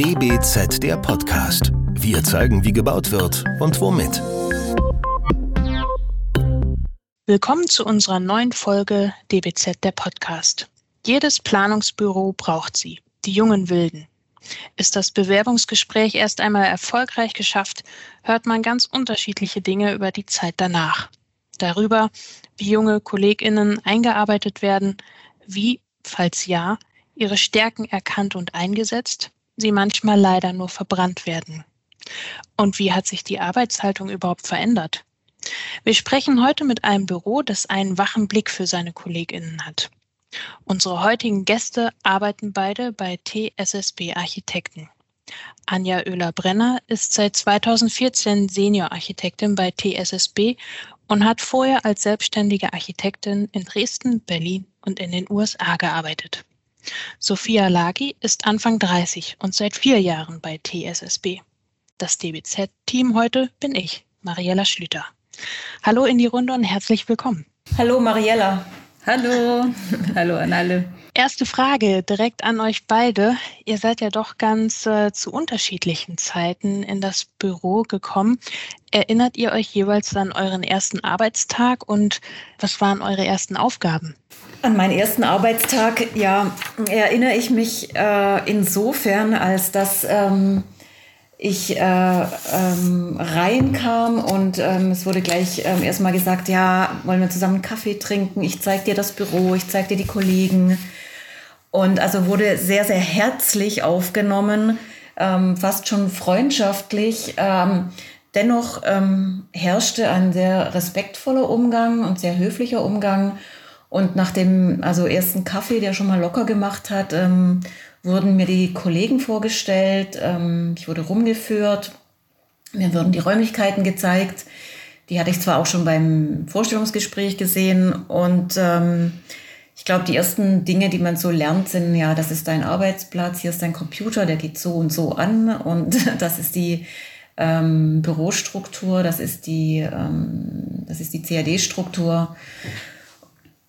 DBZ der Podcast. Wir zeigen, wie gebaut wird und womit. Willkommen zu unserer neuen Folge DBZ der Podcast. Jedes Planungsbüro braucht sie, die jungen Wilden. Ist das Bewerbungsgespräch erst einmal erfolgreich geschafft, hört man ganz unterschiedliche Dinge über die Zeit danach. Darüber, wie junge Kolleginnen eingearbeitet werden, wie, falls ja, ihre Stärken erkannt und eingesetzt, sie manchmal leider nur verbrannt werden. Und wie hat sich die Arbeitshaltung überhaupt verändert? Wir sprechen heute mit einem Büro, das einen wachen Blick für seine Kolleginnen hat. Unsere heutigen Gäste arbeiten beide bei TSSB Architekten. Anja Oehler-Brenner ist seit 2014 Senior-Architektin bei TSSB und hat vorher als selbstständige Architektin in Dresden, Berlin und in den USA gearbeitet. Sophia Lagi ist Anfang 30 und seit vier Jahren bei TSSB. Das DBZ-Team heute bin ich, Mariella Schlüter. Hallo in die Runde und herzlich willkommen. Hallo Mariella. Hallo. Hallo an alle. Erste Frage direkt an euch beide. Ihr seid ja doch ganz äh, zu unterschiedlichen Zeiten in das Büro gekommen. Erinnert ihr euch jeweils an euren ersten Arbeitstag und was waren eure ersten Aufgaben? An meinen ersten Arbeitstag, ja, erinnere ich mich äh, insofern, als dass ähm, ich äh, ähm, reinkam und ähm, es wurde gleich ähm, erstmal gesagt, ja, wollen wir zusammen Kaffee trinken? Ich zeige dir das Büro, ich zeige dir die Kollegen. Und also wurde sehr, sehr herzlich aufgenommen, ähm, fast schon freundschaftlich. Ähm, dennoch ähm, herrschte ein sehr respektvoller Umgang und sehr höflicher Umgang. Und nach dem also ersten Kaffee, der schon mal locker gemacht hat, ähm, wurden mir die Kollegen vorgestellt, ähm, ich wurde rumgeführt, mir wurden die Räumlichkeiten gezeigt. Die hatte ich zwar auch schon beim Vorstellungsgespräch gesehen und ähm, ich glaube, die ersten Dinge, die man so lernt, sind ja, das ist dein Arbeitsplatz, hier ist dein Computer, der geht so und so an und das ist die ähm, Bürostruktur, das ist die, ähm, das ist die CAD-Struktur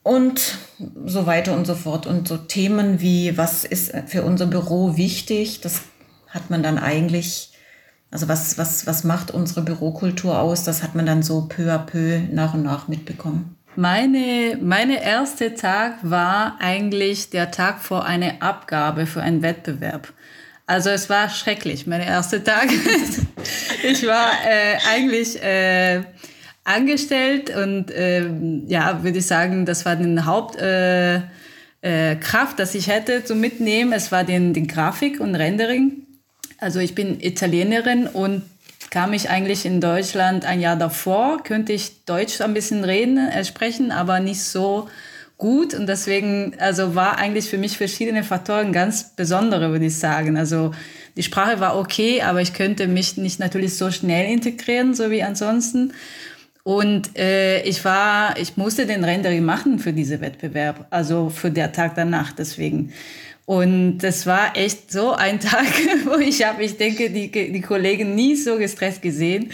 und so weiter und so fort. Und so Themen wie, was ist für unser Büro wichtig, das hat man dann eigentlich, also was, was, was macht unsere Bürokultur aus, das hat man dann so peu à peu nach und nach mitbekommen. Meine, meine erste Tag war eigentlich der Tag vor einer Abgabe für einen Wettbewerb. Also es war schrecklich, mein erster Tag. ich war äh, eigentlich äh, angestellt und äh, ja, würde ich sagen, das war die Hauptkraft, äh, äh, Kraft, das ich hätte zum Mitnehmen. Es war den, den Grafik und Rendering. Also ich bin Italienerin und kam ich eigentlich in Deutschland ein Jahr davor, könnte ich Deutsch ein bisschen reden, äh, sprechen, aber nicht so gut und deswegen also war eigentlich für mich verschiedene Faktoren ganz besondere, würde ich sagen. Also die Sprache war okay, aber ich könnte mich nicht natürlich so schnell integrieren, so wie ansonsten. Und äh, ich war, ich musste den Rendering machen für diesen Wettbewerb, also für der Tag danach deswegen. Und das war echt so ein Tag, wo ich habe, ich denke, die, die Kollegen nie so gestresst gesehen.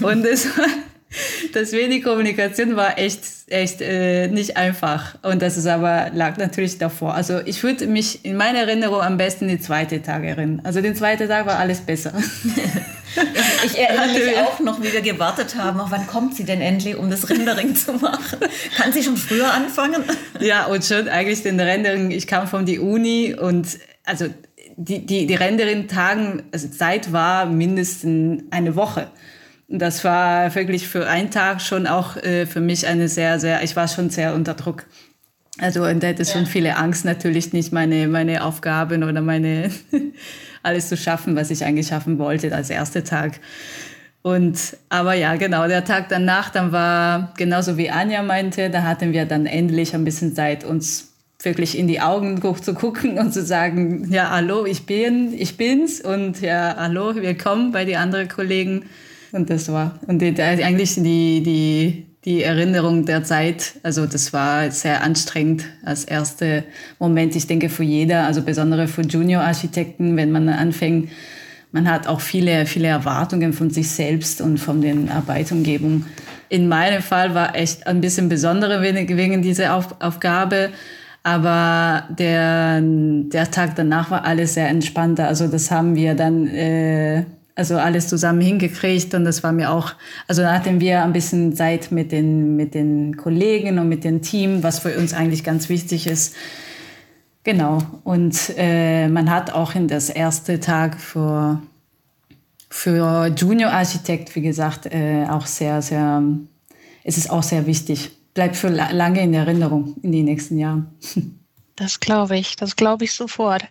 Und es war Deswegen die Kommunikation war echt, echt äh, nicht einfach. Und das ist aber lag natürlich davor. Also ich würde mich in meiner Erinnerung am besten die zweite Tag erinnern. Also den zweiten Tag war alles besser. ich erinnere mich auch noch, wie wir gewartet haben. Auch wann kommt sie denn endlich, um das Rendering zu machen? Kann sie schon früher anfangen? Ja, und schon eigentlich den Rendering. Ich kam von der Uni und also die, die, die Rendering-Tagen, also Zeit war mindestens eine Woche das war wirklich für einen Tag schon auch äh, für mich eine sehr, sehr, ich war schon sehr unter Druck. Also und da hatte ja. schon viele Angst natürlich nicht meine, meine Aufgaben oder meine alles zu schaffen, was ich eigentlich schaffen wollte als erster Tag. Und aber ja, genau, der Tag danach, dann war genauso wie Anja meinte, da hatten wir dann endlich ein bisschen Zeit, uns wirklich in die Augen zu gucken und zu sagen, ja, hallo, ich bin, ich bin's und ja, hallo, willkommen bei den anderen Kollegen. Und das war, und die, eigentlich die, die, die Erinnerung der Zeit, also das war sehr anstrengend als erster Moment, ich denke für jeder, also besonders für Junior-Architekten, wenn man anfängt, man hat auch viele, viele Erwartungen von sich selbst und von den Arbeitumgebungen. In meinem Fall war echt ein bisschen besonderer wegen, wegen dieser Auf, Aufgabe, Aber der, der Tag danach war alles sehr entspannter. Also das haben wir dann äh, also alles zusammen hingekriegt und das war mir auch, also da hatten wir ein bisschen Zeit mit den, mit den Kollegen und mit dem Team, was für uns eigentlich ganz wichtig ist. Genau. Und äh, man hat auch in das erste Tag für, für Junior Architekt, wie gesagt, äh, auch sehr, sehr, es ist auch sehr wichtig. Bleibt für lange in Erinnerung in den nächsten Jahren. Das glaube ich, das glaube ich sofort.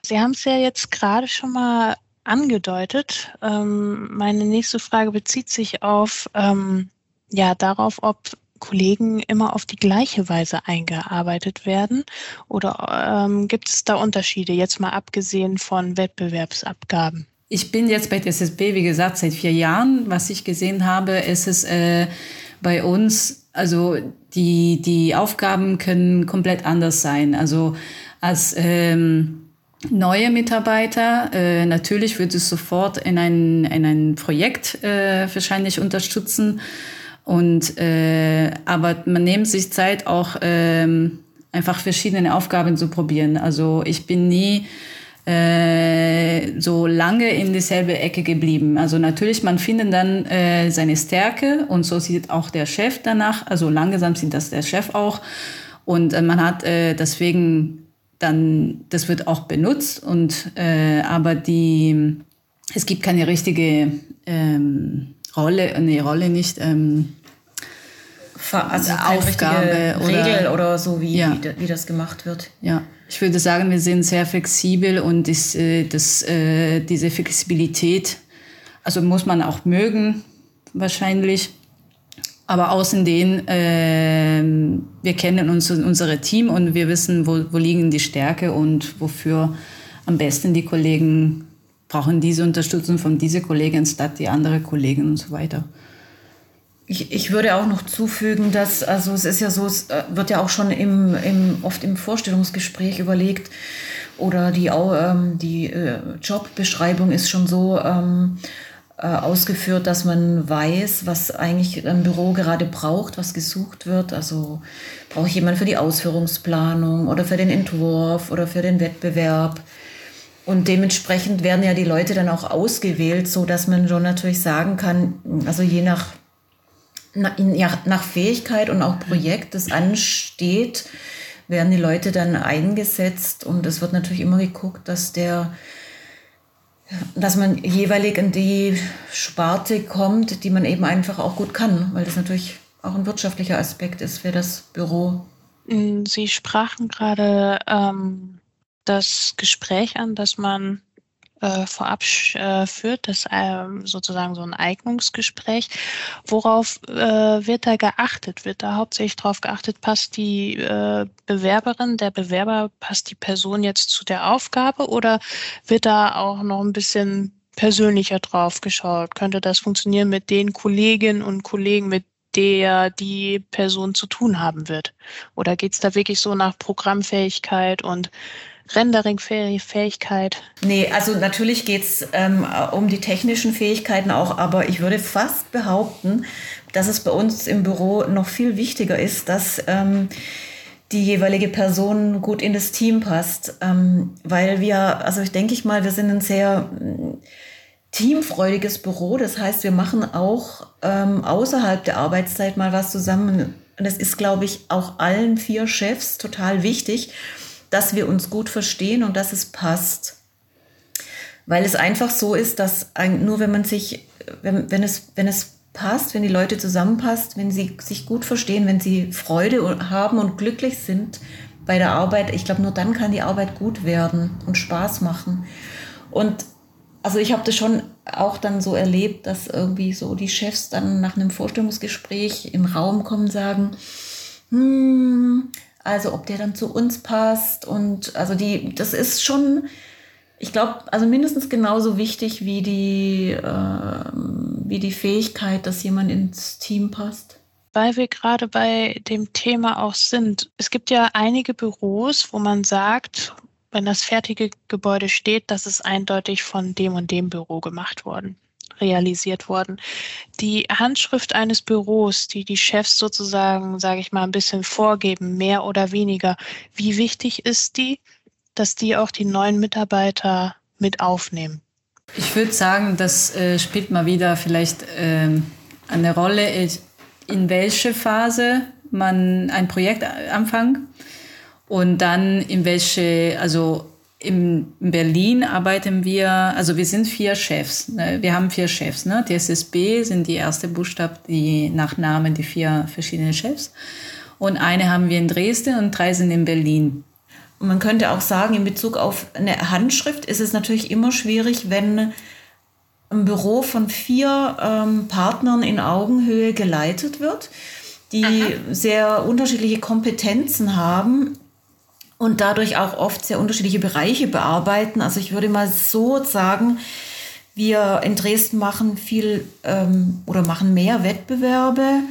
Sie haben es ja jetzt gerade schon mal angedeutet. Ähm, meine nächste Frage bezieht sich auf, ähm, ja, darauf, ob Kollegen immer auf die gleiche Weise eingearbeitet werden oder ähm, gibt es da Unterschiede, jetzt mal abgesehen von Wettbewerbsabgaben? Ich bin jetzt bei SSB, wie gesagt, seit vier Jahren. Was ich gesehen habe, ist es äh, bei uns, also die, die Aufgaben können komplett anders sein. Also als ähm, neue Mitarbeiter. Äh, natürlich wird es sofort in ein, in ein Projekt äh, wahrscheinlich unterstützen. Und, äh, aber man nimmt sich Zeit, auch ähm, einfach verschiedene Aufgaben zu probieren. Also ich bin nie äh, so lange in dieselbe Ecke geblieben. Also natürlich, man findet dann äh, seine Stärke und so sieht auch der Chef danach. Also langsam sieht das der Chef auch. Und äh, man hat äh, deswegen dann, das wird auch benutzt und äh, aber die, es gibt keine richtige ähm, Rolle, eine Rolle nicht. Ähm, also Aufgabe oder Regel oder so, wie, ja. wie, wie, das gemacht wird. Ja, ich würde sagen, wir sind sehr flexibel und ist, äh, das, äh, diese Flexibilität, also muss man auch mögen, wahrscheinlich. Aber außen den, äh, wir kennen uns, unsere Team und wir wissen, wo, wo liegen die Stärke und wofür am besten die Kollegen brauchen diese Unterstützung von dieser Kollegin statt die andere Kollegin und so weiter. Ich, ich würde auch noch zufügen, dass, also es ist ja so, es äh, wird ja auch schon im, im, oft im Vorstellungsgespräch überlegt oder die, ähm, die äh, Jobbeschreibung ist schon so, ähm, äh, ausgeführt, dass man weiß, was eigentlich ein Büro gerade braucht, was gesucht wird. Also braucht jemand für die Ausführungsplanung oder für den Entwurf oder für den Wettbewerb. Und dementsprechend werden ja die Leute dann auch ausgewählt, so dass man schon natürlich sagen kann, also je nach, nach Fähigkeit und auch Projekt, das ansteht, werden die Leute dann eingesetzt und es wird natürlich immer geguckt, dass der dass man jeweilig in die Sparte kommt, die man eben einfach auch gut kann, weil das natürlich auch ein wirtschaftlicher Aspekt ist für das Büro. Mm, Sie sprachen gerade ähm, das Gespräch an, dass man äh, vorab äh, führt, das äh, sozusagen so ein Eignungsgespräch. Worauf äh, wird da geachtet? Wird da hauptsächlich darauf geachtet, passt die äh, Bewerberin, der Bewerber, passt die Person jetzt zu der Aufgabe oder wird da auch noch ein bisschen persönlicher drauf geschaut? Könnte das funktionieren mit den Kolleginnen und Kollegen, mit der die Person zu tun haben wird? Oder geht es da wirklich so nach Programmfähigkeit und Rendering-Fähigkeit? Nee, also natürlich geht es ähm, um die technischen Fähigkeiten auch, aber ich würde fast behaupten, dass es bei uns im Büro noch viel wichtiger ist, dass ähm, die jeweilige Person gut in das Team passt. Ähm, weil wir, also ich denke ich mal, wir sind ein sehr mm, teamfreudiges Büro. Das heißt, wir machen auch ähm, außerhalb der Arbeitszeit mal was zusammen. Und das ist, glaube ich, auch allen vier Chefs total wichtig dass wir uns gut verstehen und dass es passt. Weil es einfach so ist, dass nur wenn man sich, wenn, wenn, es, wenn es passt, wenn die Leute zusammenpasst, wenn sie sich gut verstehen, wenn sie Freude haben und glücklich sind bei der Arbeit, ich glaube, nur dann kann die Arbeit gut werden und Spaß machen. Und also ich habe das schon auch dann so erlebt, dass irgendwie so die Chefs dann nach einem Vorstellungsgespräch im Raum kommen und sagen, hm, also ob der dann zu uns passt und also die, das ist schon, ich glaube, also mindestens genauso wichtig wie die, äh, wie die Fähigkeit, dass jemand ins Team passt. Weil wir gerade bei dem Thema auch sind. Es gibt ja einige Büros, wo man sagt, wenn das fertige Gebäude steht, das ist eindeutig von dem und dem Büro gemacht worden. Realisiert worden. Die Handschrift eines Büros, die die Chefs sozusagen, sage ich mal, ein bisschen vorgeben, mehr oder weniger. Wie wichtig ist die, dass die auch die neuen Mitarbeiter mit aufnehmen? Ich würde sagen, das äh, spielt mal wieder vielleicht ähm, eine Rolle, in welche Phase man ein Projekt anfängt und dann in welche, also in Berlin arbeiten wir, also wir sind vier Chefs. Ne? Wir haben vier Chefs. Ne? TSSB sind die erste Buchstaben, die Nachnamen, die vier verschiedenen Chefs. Und eine haben wir in Dresden und drei sind in Berlin. Und man könnte auch sagen, in Bezug auf eine Handschrift ist es natürlich immer schwierig, wenn ein Büro von vier ähm, Partnern in Augenhöhe geleitet wird, die Aha. sehr unterschiedliche Kompetenzen haben und dadurch auch oft sehr unterschiedliche Bereiche bearbeiten. Also ich würde mal so sagen, wir in Dresden machen viel ähm, oder machen mehr Wettbewerbe.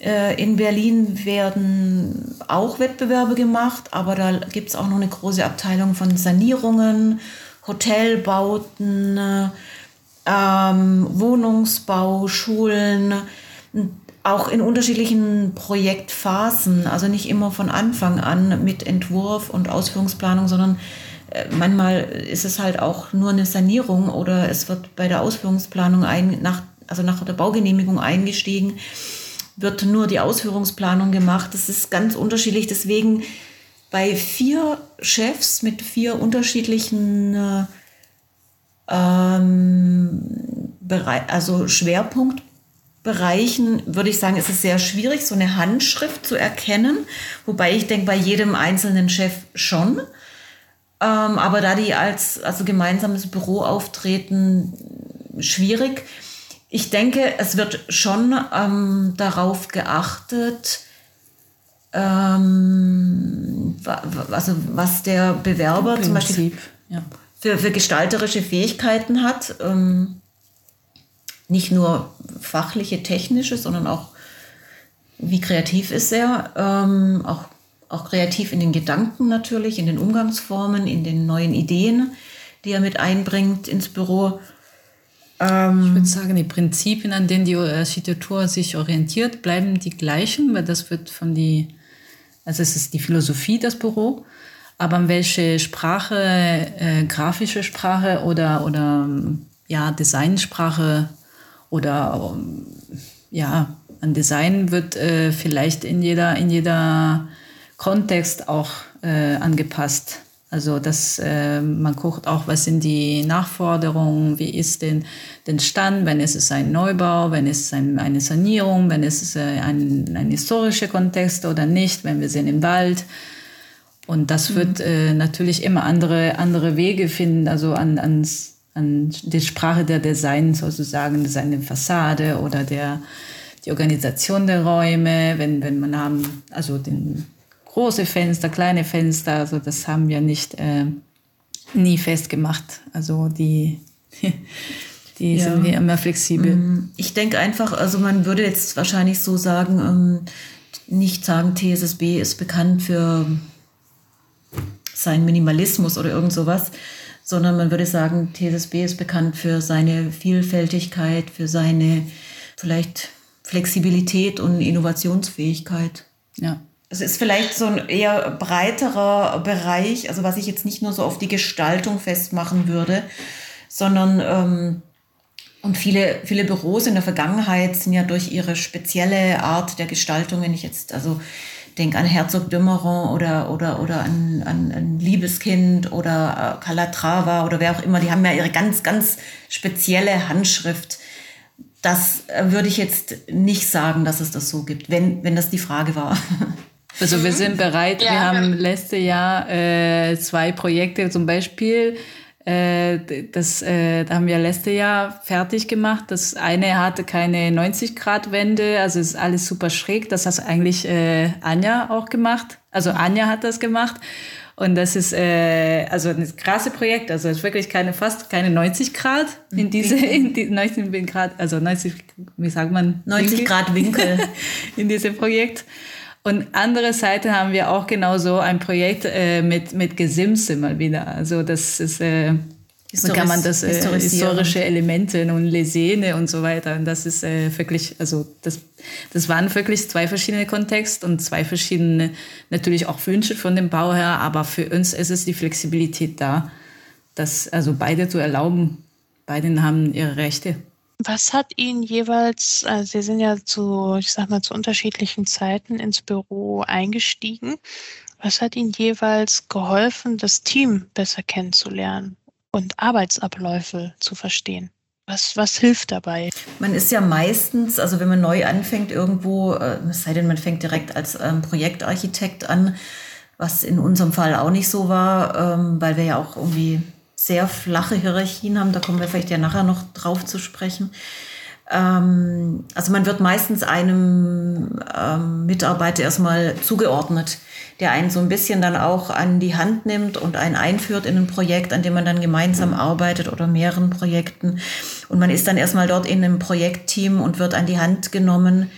Äh, in Berlin werden auch Wettbewerbe gemacht, aber da gibt es auch noch eine große Abteilung von Sanierungen, Hotelbauten, ähm, Wohnungsbau, Schulen auch in unterschiedlichen Projektphasen, also nicht immer von Anfang an mit Entwurf und Ausführungsplanung, sondern äh, manchmal ist es halt auch nur eine Sanierung oder es wird bei der Ausführungsplanung ein, nach, also nach der Baugenehmigung eingestiegen, wird nur die Ausführungsplanung gemacht. Das ist ganz unterschiedlich. Deswegen bei vier Chefs mit vier unterschiedlichen äh, ähm, also Schwerpunkt Bereichen würde ich sagen, ist es sehr schwierig, so eine Handschrift zu erkennen. Wobei ich denke, bei jedem einzelnen Chef schon. Ähm, aber da die als also gemeinsames Büro auftreten, schwierig. Ich denke, es wird schon ähm, darauf geachtet, ähm, also was der Bewerber zum Beispiel ja. für, für gestalterische Fähigkeiten hat. Ähm, nicht nur fachliche, technische, sondern auch, wie kreativ ist er, ähm, auch, auch kreativ in den Gedanken natürlich, in den Umgangsformen, in den neuen Ideen, die er mit einbringt ins Büro. Ähm, ich würde sagen, die Prinzipien, an denen die Architektur sich orientiert, bleiben die gleichen, weil das wird von die, also es ist die Philosophie das Büro, aber welche Sprache, äh, grafische Sprache oder, oder ja, Designsprache oder ähm, ja, ein Design wird äh, vielleicht in jeder, in jeder Kontext auch äh, angepasst. Also dass äh, man guckt auch, was sind die Nachforderungen, wie ist denn den Stand, wenn es ist ein Neubau, wenn es ist ein, eine Sanierung, wenn es ist äh, ein, ein historischer Kontext oder nicht, wenn wir sind im Wald. Und das mhm. wird äh, natürlich immer andere, andere Wege finden, also an, ans an die Sprache der Design sozusagen, seine Fassade oder der, die Organisation der Räume, wenn, wenn man haben, also den große Fenster, kleine Fenster, also das haben wir nicht äh, nie festgemacht. Also die, die ja. sind wie immer flexibel. Mm, ich denke einfach, also man würde jetzt wahrscheinlich so sagen, ähm, nicht sagen, TSSB ist bekannt für seinen Minimalismus oder irgend sowas, sondern man würde sagen, TSB ist bekannt für seine Vielfältigkeit, für seine vielleicht Flexibilität und Innovationsfähigkeit. Ja. Es ist vielleicht so ein eher breiterer Bereich, also was ich jetzt nicht nur so auf die Gestaltung festmachen würde, sondern ähm, und viele, viele Büros in der Vergangenheit sind ja durch ihre spezielle Art der Gestaltung, wenn ich jetzt also denke an Herzog Dümmeron oder, oder, oder an, an, an Liebeskind oder äh, Calatrava oder wer auch immer. Die haben ja ihre ganz, ganz spezielle Handschrift. Das äh, würde ich jetzt nicht sagen, dass es das so gibt, wenn, wenn das die Frage war. Also wir sind bereit. Ja. Wir haben letztes Jahr äh, zwei Projekte zum Beispiel das äh, haben wir letztes Jahr fertig gemacht. Das eine hatte keine 90-Grad-Wende, also ist alles super schräg. Das hat eigentlich äh, Anja auch gemacht. Also Anja hat das gemacht. Und das ist äh, also ein krasse Projekt. Also es ist wirklich keine fast keine 90 Grad in diese in die 90 Grad, also 90, wie sagt man? 90 Winkel? Grad Winkel in diesem Projekt. Und andere Seite haben wir auch genauso ein Projekt äh, mit, mit Gesimse mal wieder. Also das ist, äh, Historis kann man das äh, historische Elemente und Lesene und so weiter. Und das ist äh, wirklich, also das, das waren wirklich zwei verschiedene Kontexte und zwei verschiedene natürlich auch Wünsche von dem Bauherr, aber für uns ist es die Flexibilität da, das also beide zu erlauben. Beide haben ihre Rechte. Was hat Ihnen jeweils, also Sie sind ja zu, ich sag mal, zu unterschiedlichen Zeiten ins Büro eingestiegen. Was hat Ihnen jeweils geholfen, das Team besser kennenzulernen? und Arbeitsabläufe zu verstehen. Was, was hilft dabei? Man ist ja meistens, also wenn man neu anfängt irgendwo, äh, es sei denn, man fängt direkt als ähm, Projektarchitekt an, was in unserem Fall auch nicht so war, ähm, weil wir ja auch irgendwie sehr flache Hierarchien haben. Da kommen wir vielleicht ja nachher noch drauf zu sprechen. Ähm, also man wird meistens einem ähm, Mitarbeiter erstmal zugeordnet, der einen so ein bisschen dann auch an die Hand nimmt und einen einführt in ein Projekt, an dem man dann gemeinsam arbeitet oder mehreren Projekten. Und man ist dann erstmal dort in einem Projektteam und wird an die Hand genommen.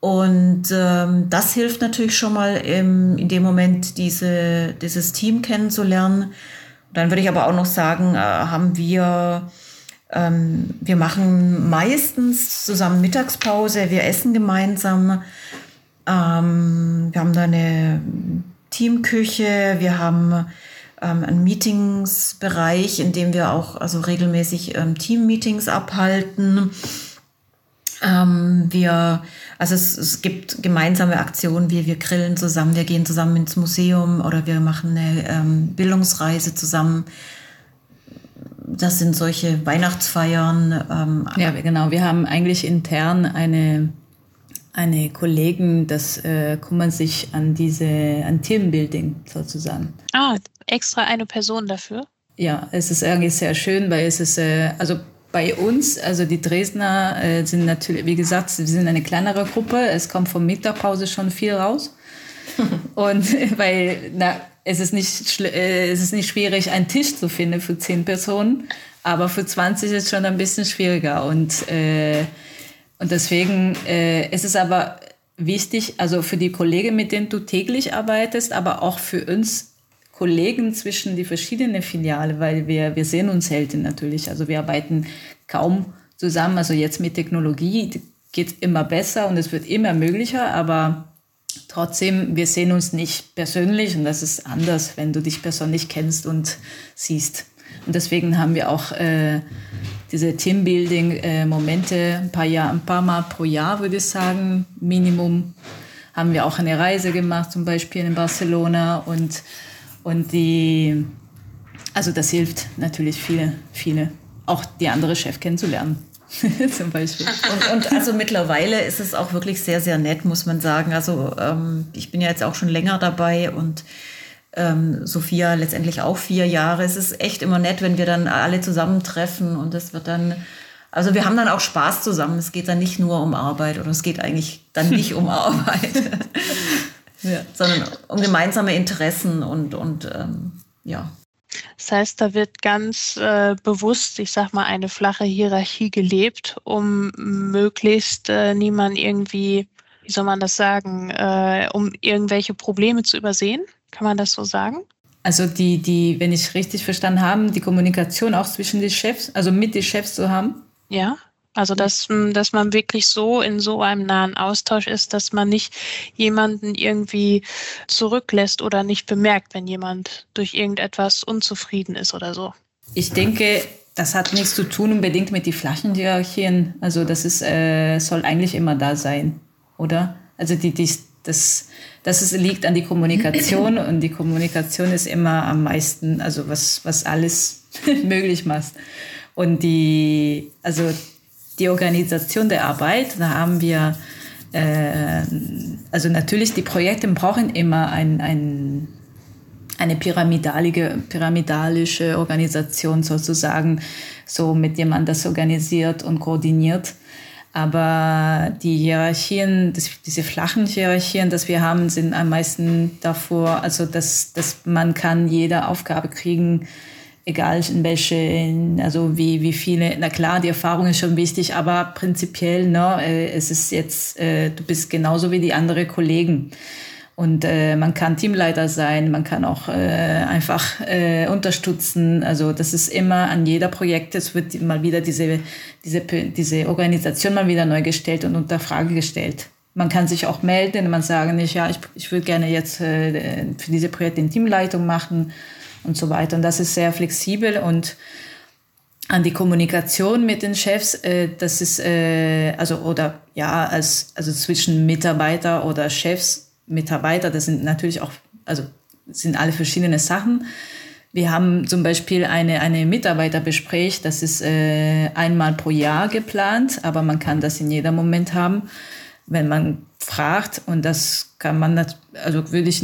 Und ähm, das hilft natürlich schon mal im, in dem Moment, diese, dieses Team kennenzulernen. Dann würde ich aber auch noch sagen, äh, haben wir ähm, wir machen meistens zusammen Mittagspause, wir essen gemeinsam. Ähm, wir haben da eine Teamküche, wir haben ähm, einen Meetingsbereich, in dem wir auch also regelmäßig ähm, Teammeetings abhalten. Ähm, wir, also es, es, gibt gemeinsame Aktionen, wie wir grillen zusammen, wir gehen zusammen ins Museum oder wir machen eine ähm, Bildungsreise zusammen das sind solche Weihnachtsfeiern. Ähm, ja, genau. Wir haben eigentlich intern eine, eine Kollegen, das äh, kümmern sich an diese, an Teambuilding sozusagen. Ah, extra eine Person dafür? Ja, es ist eigentlich sehr schön, weil es ist, äh, also bei uns, also die Dresdner äh, sind natürlich, wie gesagt, sie sind eine kleinere Gruppe. Es kommt vom Mittagpause schon viel raus. Und weil, na, es ist nicht, äh, es ist nicht schwierig, einen Tisch zu finden für zehn Personen, aber für 20 ist es schon ein bisschen schwieriger. Und, äh, und deswegen äh, ist es aber wichtig, also für die Kollegen, mit denen du täglich arbeitest, aber auch für uns Kollegen zwischen die verschiedenen Filiale, weil wir, wir sehen uns selten natürlich. Also wir arbeiten kaum zusammen. Also jetzt mit Technologie geht immer besser und es wird immer möglicher, aber Trotzdem, wir sehen uns nicht persönlich und das ist anders, wenn du dich persönlich kennst und siehst. Und deswegen haben wir auch äh, diese Teambuilding-Momente ein paar Jahr, ein paar Mal pro Jahr, würde ich sagen, Minimum. Haben wir auch eine Reise gemacht, zum Beispiel in Barcelona und, und die, also das hilft natürlich viele, viele, auch die andere Chef kennenzulernen. zum Beispiel. Und, und, also mittlerweile ist es auch wirklich sehr, sehr nett, muss man sagen. Also ähm, ich bin ja jetzt auch schon länger dabei und ähm, Sophia letztendlich auch vier Jahre. Es ist echt immer nett, wenn wir dann alle zusammentreffen und es wird dann, also wir haben dann auch Spaß zusammen. Es geht dann nicht nur um Arbeit oder es geht eigentlich dann nicht um Arbeit, ja. sondern um gemeinsame Interessen und, und ähm, ja. Das heißt, da wird ganz äh, bewusst, ich sag mal, eine flache Hierarchie gelebt, um möglichst äh, niemand irgendwie, wie soll man das sagen, äh, um irgendwelche Probleme zu übersehen. Kann man das so sagen? Also die, die, wenn ich richtig verstanden habe, die Kommunikation auch zwischen den Chefs, also mit den Chefs zu haben. Ja. Also dass, dass man wirklich so in so einem nahen Austausch ist, dass man nicht jemanden irgendwie zurücklässt oder nicht bemerkt, wenn jemand durch irgendetwas unzufrieden ist oder so. Ich denke, das hat nichts zu tun unbedingt mit den flachen Hierarchien. Also das ist, äh, soll eigentlich immer da sein, oder? Also die, die, das, das ist, liegt an die Kommunikation und die Kommunikation ist immer am meisten, also was, was alles möglich macht. Und die, also die Organisation der Arbeit, da haben wir, äh, also natürlich, die Projekte brauchen immer ein, ein, eine pyramidalige, pyramidalische Organisation sozusagen, so mit dem man das organisiert und koordiniert. Aber die Hierarchien, das, diese flachen Hierarchien, das wir haben, sind am meisten davor, also dass, dass man kann jede Aufgabe kriegen, egal in welche, also wie, wie viele, na klar, die Erfahrung ist schon wichtig, aber prinzipiell, ne, äh, es ist jetzt, äh, du bist genauso wie die anderen Kollegen. Und äh, man kann Teamleiter sein, man kann auch äh, einfach äh, unterstützen. Also das ist immer an jeder Projekt, es wird mal wieder diese, diese, diese Organisation mal wieder neu gestellt und unter Frage gestellt. Man kann sich auch melden, man sagen nicht, ja, ich, ich würde gerne jetzt äh, für diese Projekte eine Teamleitung machen und so weiter. Und das ist sehr flexibel und an die Kommunikation mit den Chefs, äh, das ist äh, also oder ja als also zwischen Mitarbeiter oder Chefs Mitarbeiter, das sind natürlich auch, also sind alle verschiedene Sachen. Wir haben zum Beispiel eine, eine Mitarbeiterbespräch, das ist äh, einmal pro Jahr geplant, aber man kann das in jedem Moment haben, wenn man fragt. Und das kann man, also würde ich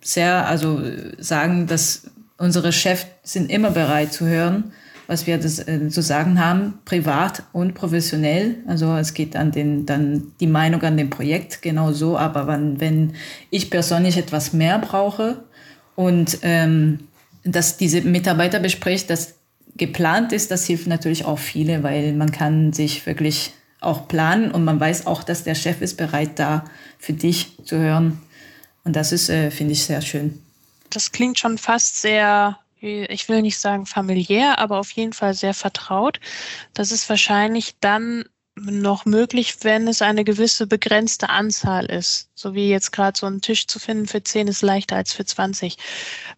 sehr also sagen, dass unsere Chefs sind immer bereit zu hören was wir das, äh, zu sagen haben, privat und professionell. Also es geht an den, dann die Meinung an dem Projekt genau so, aber wenn, wenn ich persönlich etwas mehr brauche und ähm, dass diese Mitarbeiter bespricht, dass geplant ist, das hilft natürlich auch viele, weil man kann sich wirklich auch planen und man weiß auch, dass der Chef ist bereit da für dich zu hören. Und das ist, äh, finde ich, sehr schön. Das klingt schon fast sehr ich will nicht sagen familiär, aber auf jeden Fall sehr vertraut. Das ist wahrscheinlich dann noch möglich, wenn es eine gewisse begrenzte Anzahl ist. So wie jetzt gerade so ein Tisch zu finden für 10 ist leichter als für 20.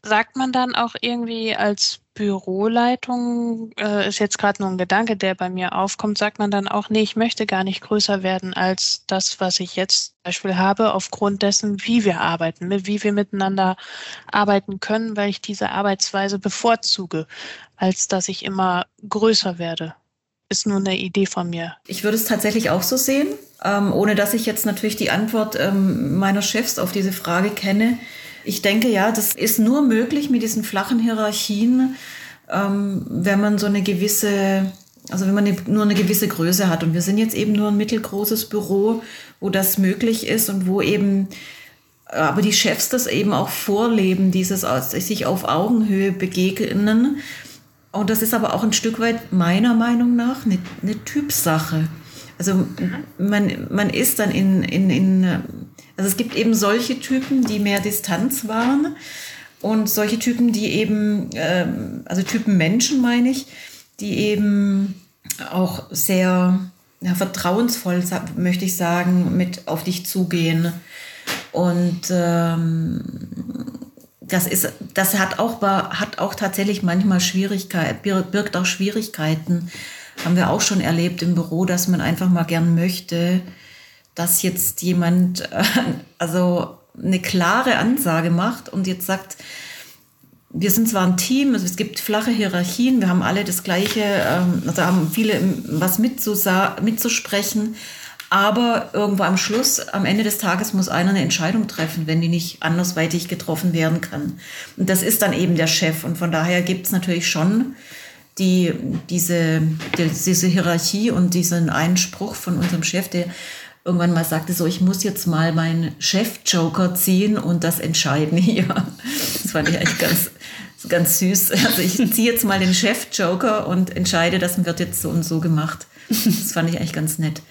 Sagt man dann auch irgendwie als Büroleitung, äh, ist jetzt gerade nur ein Gedanke, der bei mir aufkommt, sagt man dann auch, nee, ich möchte gar nicht größer werden als das, was ich jetzt zum Beispiel habe, aufgrund dessen, wie wir arbeiten, wie wir miteinander arbeiten können, weil ich diese Arbeitsweise bevorzuge, als dass ich immer größer werde. Ist nur eine Idee von mir. Ich würde es tatsächlich auch so sehen, ähm, ohne dass ich jetzt natürlich die Antwort ähm, meiner Chefs auf diese Frage kenne. Ich denke, ja, das ist nur möglich mit diesen flachen Hierarchien, ähm, wenn man so eine gewisse, also wenn man eine, nur eine gewisse Größe hat. Und wir sind jetzt eben nur ein mittelgroßes Büro, wo das möglich ist und wo eben aber die Chefs das eben auch vorleben, dieses sich auf Augenhöhe begegnen. Und das ist aber auch ein Stück weit meiner Meinung nach eine, eine Typsache. Also man, man ist dann in, in, in also es gibt eben solche Typen, die mehr Distanz wahren und solche Typen, die eben, ähm, also Typen Menschen meine ich, die eben auch sehr ja, vertrauensvoll, möchte ich sagen, mit auf dich zugehen. Und ähm, das ist, das hat auch, hat auch tatsächlich manchmal Schwierigkeiten, birgt auch Schwierigkeiten. Haben wir auch schon erlebt im Büro, dass man einfach mal gern möchte, dass jetzt jemand äh, also eine klare Ansage macht und jetzt sagt, wir sind zwar ein Team, also es gibt flache Hierarchien, wir haben alle das Gleiche, ähm, also haben viele was mitzusprechen, aber irgendwo am Schluss, am Ende des Tages muss einer eine Entscheidung treffen, wenn die nicht andersweitig getroffen werden kann. Und das ist dann eben der Chef. Und von daher gibt es natürlich schon die, diese, die, diese Hierarchie und diesen Einspruch von unserem Chef, der irgendwann mal sagte, so, ich muss jetzt mal meinen Chef-Joker ziehen und das entscheiden hier. Das fand ich eigentlich ganz, ganz süß. Also ich ziehe jetzt mal den Chef-Joker und entscheide, das wird jetzt so und so gemacht. Das fand ich eigentlich ganz nett.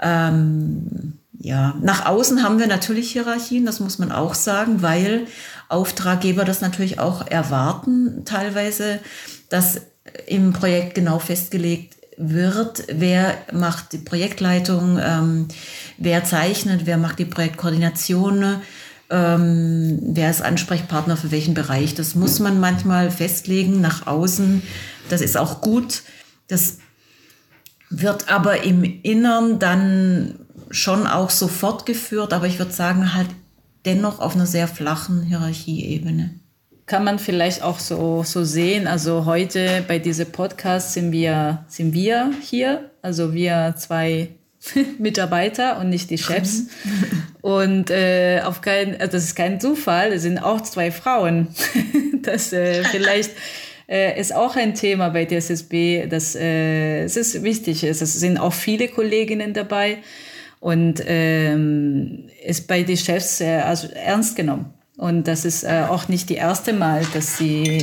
Ähm, ja, nach außen haben wir natürlich Hierarchien, das muss man auch sagen, weil Auftraggeber das natürlich auch erwarten, teilweise, dass im Projekt genau festgelegt wird, wer macht die Projektleitung, ähm, wer zeichnet, wer macht die Projektkoordination, ähm, wer ist Ansprechpartner für welchen Bereich. Das muss man manchmal festlegen nach außen. Das ist auch gut. Das wird aber im Innern dann schon auch so fortgeführt, aber ich würde sagen, halt dennoch auf einer sehr flachen Hierarchieebene kann man vielleicht auch so, so sehen. Also heute bei diesem Podcast sind wir, sind wir hier, also wir zwei Mitarbeiter und nicht die Chefs. und äh, auf kein, also das ist kein Zufall, es sind auch zwei Frauen. das äh, vielleicht äh, ist auch ein Thema bei DSSB, dass äh, es ist wichtig ist. Es sind auch viele Kolleginnen dabei und ähm, ist bei den Chefs äh, also ernst genommen. Und das ist äh, auch nicht die erste Mal, dass sie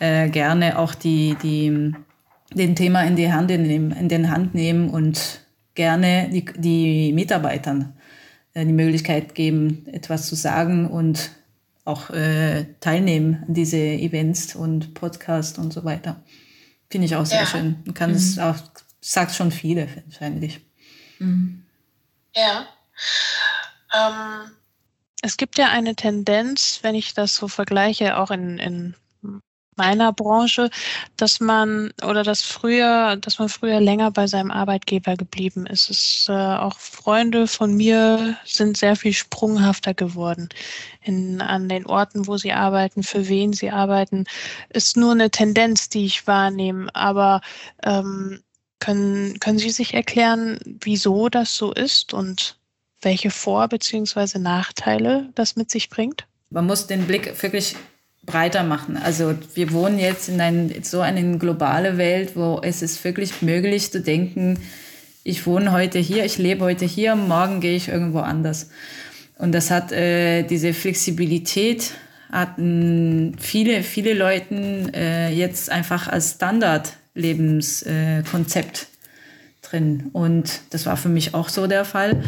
äh, gerne auch die, die, den Thema in die Hand nehmen, in den Hand nehmen und gerne die, die Mitarbeitern äh, die Möglichkeit geben, etwas zu sagen und auch äh, teilnehmen an diese Events und Podcasts und so weiter. Finde ich auch sehr ja. schön. Man kann mhm. es auch, sagt schon viele wahrscheinlich. Mhm. Ja. Ähm, es gibt ja eine Tendenz, wenn ich das so vergleiche, auch in, in meiner Branche, dass man oder dass früher, dass man früher länger bei seinem Arbeitgeber geblieben ist. Es, äh, auch Freunde von mir sind sehr viel sprunghafter geworden in, an den Orten, wo sie arbeiten, für wen sie arbeiten. Ist nur eine Tendenz, die ich wahrnehme. Aber ähm, können, können Sie sich erklären, wieso das so ist und welche Vor- bzw. Nachteile das mit sich bringt? Man muss den Blick wirklich breiter machen. Also wir wohnen jetzt in ein, so eine globale Welt, wo es ist wirklich möglich zu denken, ich wohne heute hier, ich lebe heute hier, morgen gehe ich irgendwo anders. Und das hat äh, diese Flexibilität hatten viele, viele Leute äh, jetzt einfach als Standard-Lebenskonzept äh, drin. Und das war für mich auch so der Fall.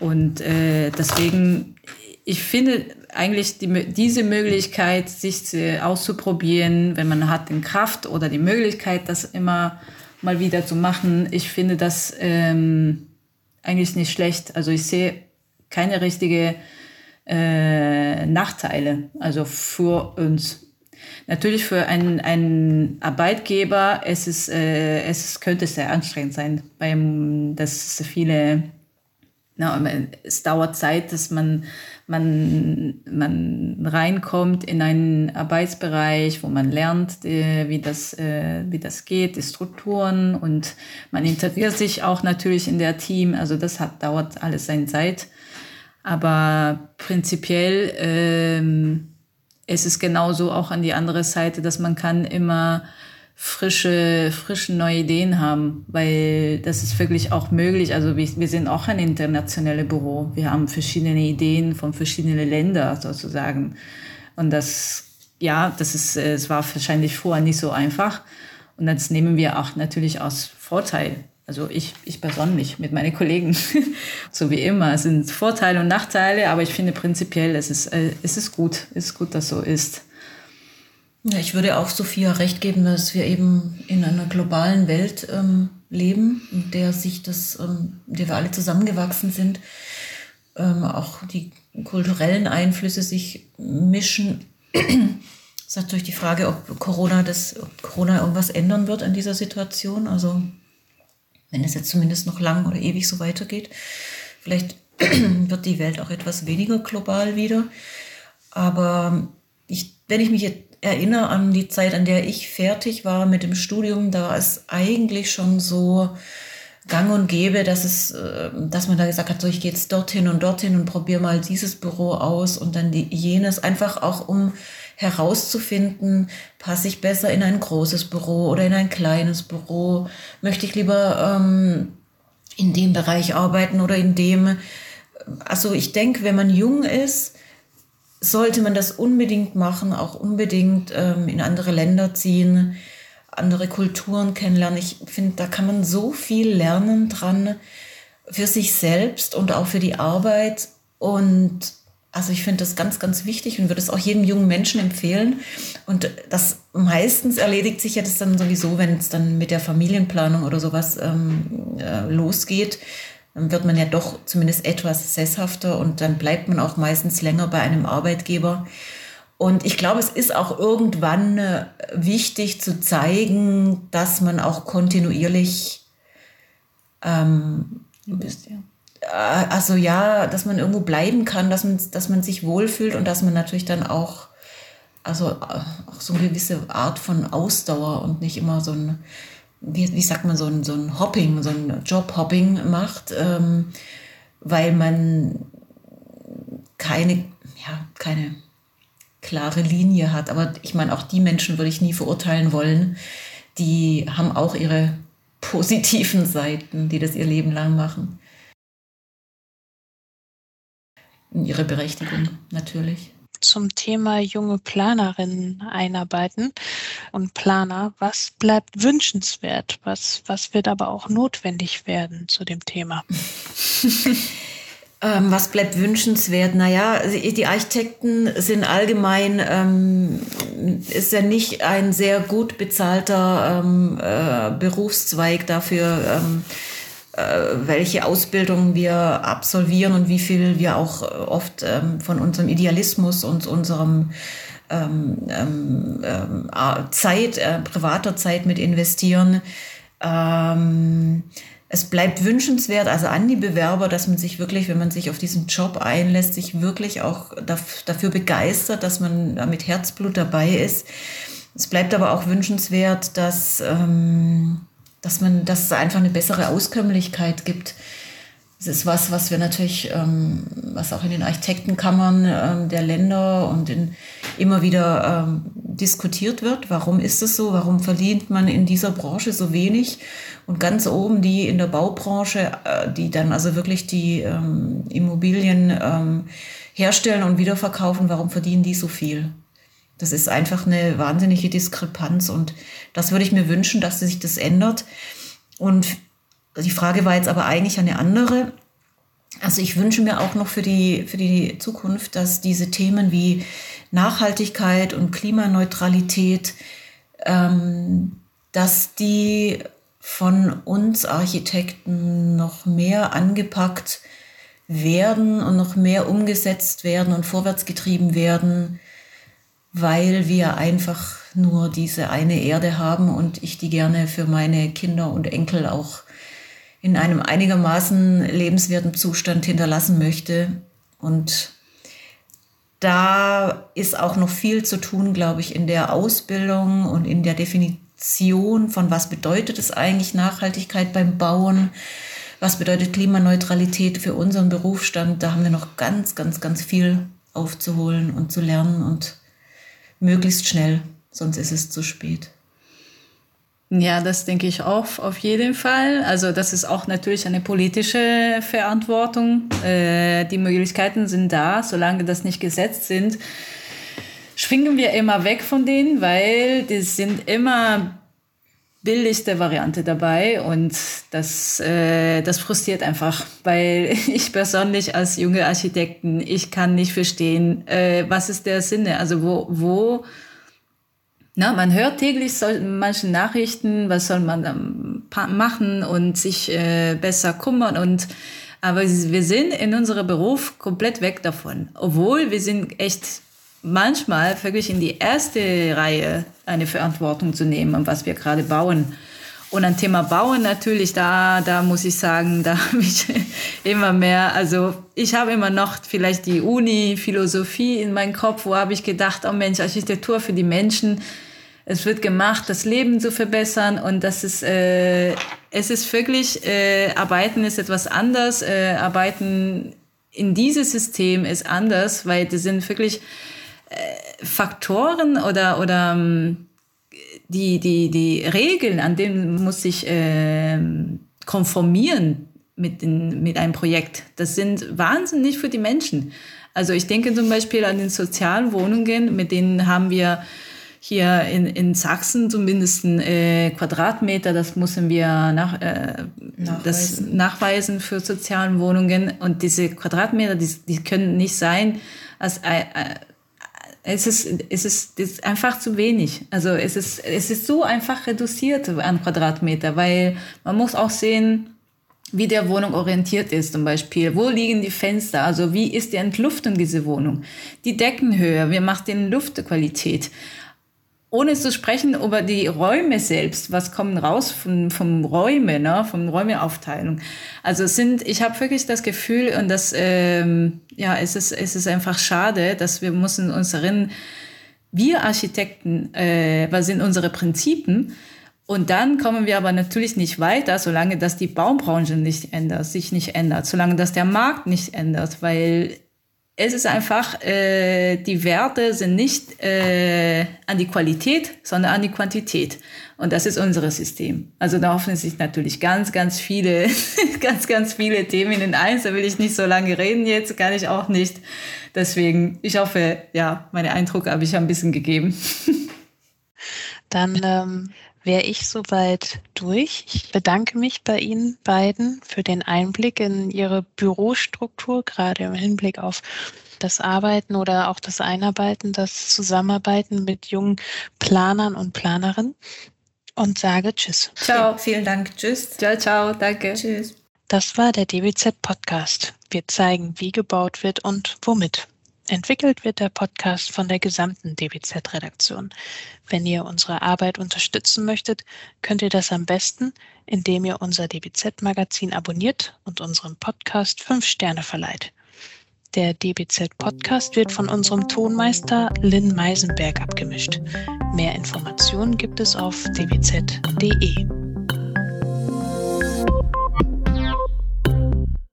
Und äh, deswegen, ich finde, eigentlich die, diese Möglichkeit, sich auszuprobieren, wenn man hat den Kraft oder die Möglichkeit, das immer mal wieder zu machen. Ich finde das ähm, eigentlich nicht schlecht. Also ich sehe keine richtige äh, Nachteile, also für uns. Natürlich für einen, einen Arbeitgeber, es, ist, äh, es könnte sehr anstrengend sein, beim, dass viele, na, es dauert Zeit, dass man man, man reinkommt in einen Arbeitsbereich, wo man lernt, äh, wie, das, äh, wie das geht, die Strukturen und man integriert sich auch natürlich in der Team. Also das hat, dauert alles seine Zeit. Aber prinzipiell ähm, es ist genauso auch an die andere Seite, dass man kann immer frische, frische neue Ideen haben, weil das ist wirklich auch möglich. Also wir, wir sind auch ein internationales Büro. Wir haben verschiedene Ideen von verschiedenen Ländern sozusagen. Und das, ja, das ist, es war wahrscheinlich vorher nicht so einfach. Und das nehmen wir auch natürlich aus Vorteil. Also ich, ich persönlich mit meinen Kollegen, so wie immer, es sind Vorteile und Nachteile, aber ich finde prinzipiell, es ist, äh, es ist gut, es ist gut, dass so ist. Ja, ich würde auch Sophia recht geben, dass wir eben in einer globalen Welt ähm, leben, in der sich das, ähm, in der wir alle zusammengewachsen sind, ähm, auch die kulturellen Einflüsse sich mischen. Es ist natürlich die Frage, ob Corona das, ob Corona irgendwas ändern wird an dieser Situation. Also wenn es jetzt zumindest noch lang oder ewig so weitergeht, vielleicht wird die Welt auch etwas weniger global wieder. Aber ich, wenn ich mich jetzt erinnere an die Zeit, an der ich fertig war mit dem Studium, da war es eigentlich schon so gang und gäbe, dass es, äh, dass man da gesagt hat, so ich gehe jetzt dorthin und dorthin und probiere mal dieses Büro aus und dann die, jenes, einfach auch um herauszufinden, passe ich besser in ein großes Büro oder in ein kleines Büro, möchte ich lieber ähm, in dem Bereich arbeiten oder in dem. Also ich denke, wenn man jung ist, sollte man das unbedingt machen, auch unbedingt ähm, in andere Länder ziehen, andere Kulturen kennenlernen. Ich finde, da kann man so viel lernen dran für sich selbst und auch für die Arbeit. Und also ich finde das ganz, ganz wichtig und würde es auch jedem jungen Menschen empfehlen. Und das meistens erledigt sich ja das dann sowieso, wenn es dann mit der Familienplanung oder sowas ähm, äh, losgeht dann wird man ja doch zumindest etwas sesshafter und dann bleibt man auch meistens länger bei einem Arbeitgeber. Und ich glaube, es ist auch irgendwann äh, wichtig zu zeigen, dass man auch kontinuierlich, ähm, bist, ja. Äh, also ja, dass man irgendwo bleiben kann, dass man, dass man sich wohlfühlt und dass man natürlich dann auch, also äh, auch so eine gewisse Art von Ausdauer und nicht immer so ein wie, wie sagt man, so ein, so ein Hopping, so ein Jobhopping macht, ähm, weil man keine, ja, keine klare Linie hat. Aber ich meine, auch die Menschen würde ich nie verurteilen wollen. Die haben auch ihre positiven Seiten, die das ihr Leben lang machen. Ihre Berechtigung natürlich zum Thema junge Planerinnen einarbeiten und Planer. Was bleibt wünschenswert? Was, was wird aber auch notwendig werden zu dem Thema? Ähm, was bleibt wünschenswert? Naja, die Architekten sind allgemein, ähm, ist ja nicht ein sehr gut bezahlter ähm, äh, Berufszweig dafür, ähm, äh, welche Ausbildung wir absolvieren und wie viel wir auch oft ähm, von unserem Idealismus und unserem ähm, Zeit, äh, privater Zeit mit investieren. Ähm, es bleibt wünschenswert, also an die Bewerber, dass man sich wirklich, wenn man sich auf diesen Job einlässt, sich wirklich auch dafür begeistert, dass man mit Herzblut dabei ist. Es bleibt aber auch wünschenswert, dass, ähm, dass man, dass es einfach eine bessere Auskömmlichkeit gibt. Das ist was, was wir natürlich, ähm, was auch in den Architektenkammern ähm, der Länder und in, immer wieder ähm, diskutiert wird. Warum ist es so? Warum verdient man in dieser Branche so wenig? Und ganz oben die in der Baubranche, äh, die dann also wirklich die ähm, Immobilien ähm, herstellen und wiederverkaufen, warum verdienen die so viel? Das ist einfach eine wahnsinnige Diskrepanz und das würde ich mir wünschen, dass sich das ändert. Und die Frage war jetzt aber eigentlich eine andere. Also ich wünsche mir auch noch für die, für die Zukunft, dass diese Themen wie Nachhaltigkeit und Klimaneutralität, ähm, dass die von uns Architekten noch mehr angepackt werden und noch mehr umgesetzt werden und vorwärts getrieben werden, weil wir einfach nur diese eine Erde haben und ich die gerne für meine Kinder und Enkel auch in einem einigermaßen lebenswerten Zustand hinterlassen möchte. Und da ist auch noch viel zu tun, glaube ich, in der Ausbildung und in der Definition von was bedeutet es eigentlich Nachhaltigkeit beim Bauen, was bedeutet Klimaneutralität für unseren Berufsstand. Da haben wir noch ganz, ganz, ganz viel aufzuholen und zu lernen und möglichst schnell, sonst ist es zu spät. Ja, das denke ich auch auf jeden Fall. Also das ist auch natürlich eine politische Verantwortung. Äh, die Möglichkeiten sind da, solange das nicht gesetzt sind schwingen wir immer weg von denen, weil die sind immer billigste Variante dabei und das, äh, das frustriert einfach, weil ich persönlich als junge Architekten, ich kann nicht verstehen, äh, was ist der Sinne, also wo, wo na, man hört täglich so, manche Nachrichten, was soll man machen und sich äh, besser kümmern und aber wir sind in unserem Beruf komplett weg davon, obwohl wir sind echt manchmal wirklich in die erste Reihe eine Verantwortung zu nehmen, was wir gerade bauen. Und ein Thema Bauen natürlich, da, da muss ich sagen, da habe ich immer mehr, also ich habe immer noch vielleicht die Uni-Philosophie in meinem Kopf, wo habe ich gedacht, oh Mensch, Architektur für die Menschen, es wird gemacht, das Leben zu verbessern und das ist, äh, es ist wirklich, äh, Arbeiten ist etwas anders, äh, Arbeiten in dieses System ist anders, weil die sind wirklich, Faktoren oder, oder ähm, die, die, die Regeln, an denen muss ich äh, konformieren mit, den, mit einem Projekt, das sind wahnsinnig für die Menschen. Also ich denke zum Beispiel an den sozialen Wohnungen, mit denen haben wir hier in, in Sachsen zumindest äh, Quadratmeter, das müssen wir nach, äh, nachweisen. Das nachweisen für sozialen Wohnungen. Und diese Quadratmeter, die, die können nicht sein als äh, es ist, es ist, es ist einfach zu wenig. Also es ist, es ist so einfach reduziert an Quadratmeter, weil man muss auch sehen, wie der Wohnung orientiert ist zum Beispiel. Wo liegen die Fenster? Also wie ist die Entluftung dieser Wohnung? Die Deckenhöhe, wie macht die Luftqualität? Ohne zu sprechen über die Räume selbst, was kommt raus von, vom Räume, ne, von Räumeaufteilung. Also sind, ich habe wirklich das Gefühl und das, ähm, ja, es ist, es ist einfach schade, dass wir müssen uns erinnern, wir Architekten, äh, was sind unsere Prinzipien? Und dann kommen wir aber natürlich nicht weiter, solange das die Baubranche nicht ändert, sich nicht ändert, solange das der Markt nicht ändert, weil es ist einfach, äh, die Werte sind nicht äh, an die Qualität, sondern an die Quantität. Und das ist unser System. Also da hoffen sich natürlich ganz, ganz viele, ganz, ganz viele Themen in eins. Da will ich nicht so lange reden jetzt, kann ich auch nicht. Deswegen, ich hoffe, ja, meine Eindruck habe ich ein bisschen gegeben. Dann ähm, wäre ich soweit durch. Ich bedanke mich bei Ihnen beiden für den Einblick in Ihre Bürostruktur, gerade im Hinblick auf das Arbeiten oder auch das Einarbeiten, das Zusammenarbeiten mit jungen Planern und Planerinnen und sage Tschüss. Ciao, vielen Dank. Tschüss. Ciao, ciao, danke. Tschüss. Das war der DWZ Podcast. Wir zeigen, wie gebaut wird und womit. Entwickelt wird der Podcast von der gesamten DWZ-Redaktion. Wenn ihr unsere Arbeit unterstützen möchtet, könnt ihr das am besten, indem ihr unser DBZ-Magazin abonniert und unserem Podcast fünf Sterne verleiht. Der DBZ-Podcast wird von unserem Tonmeister Lynn Meisenberg abgemischt. Mehr Informationen gibt es auf dbz.de.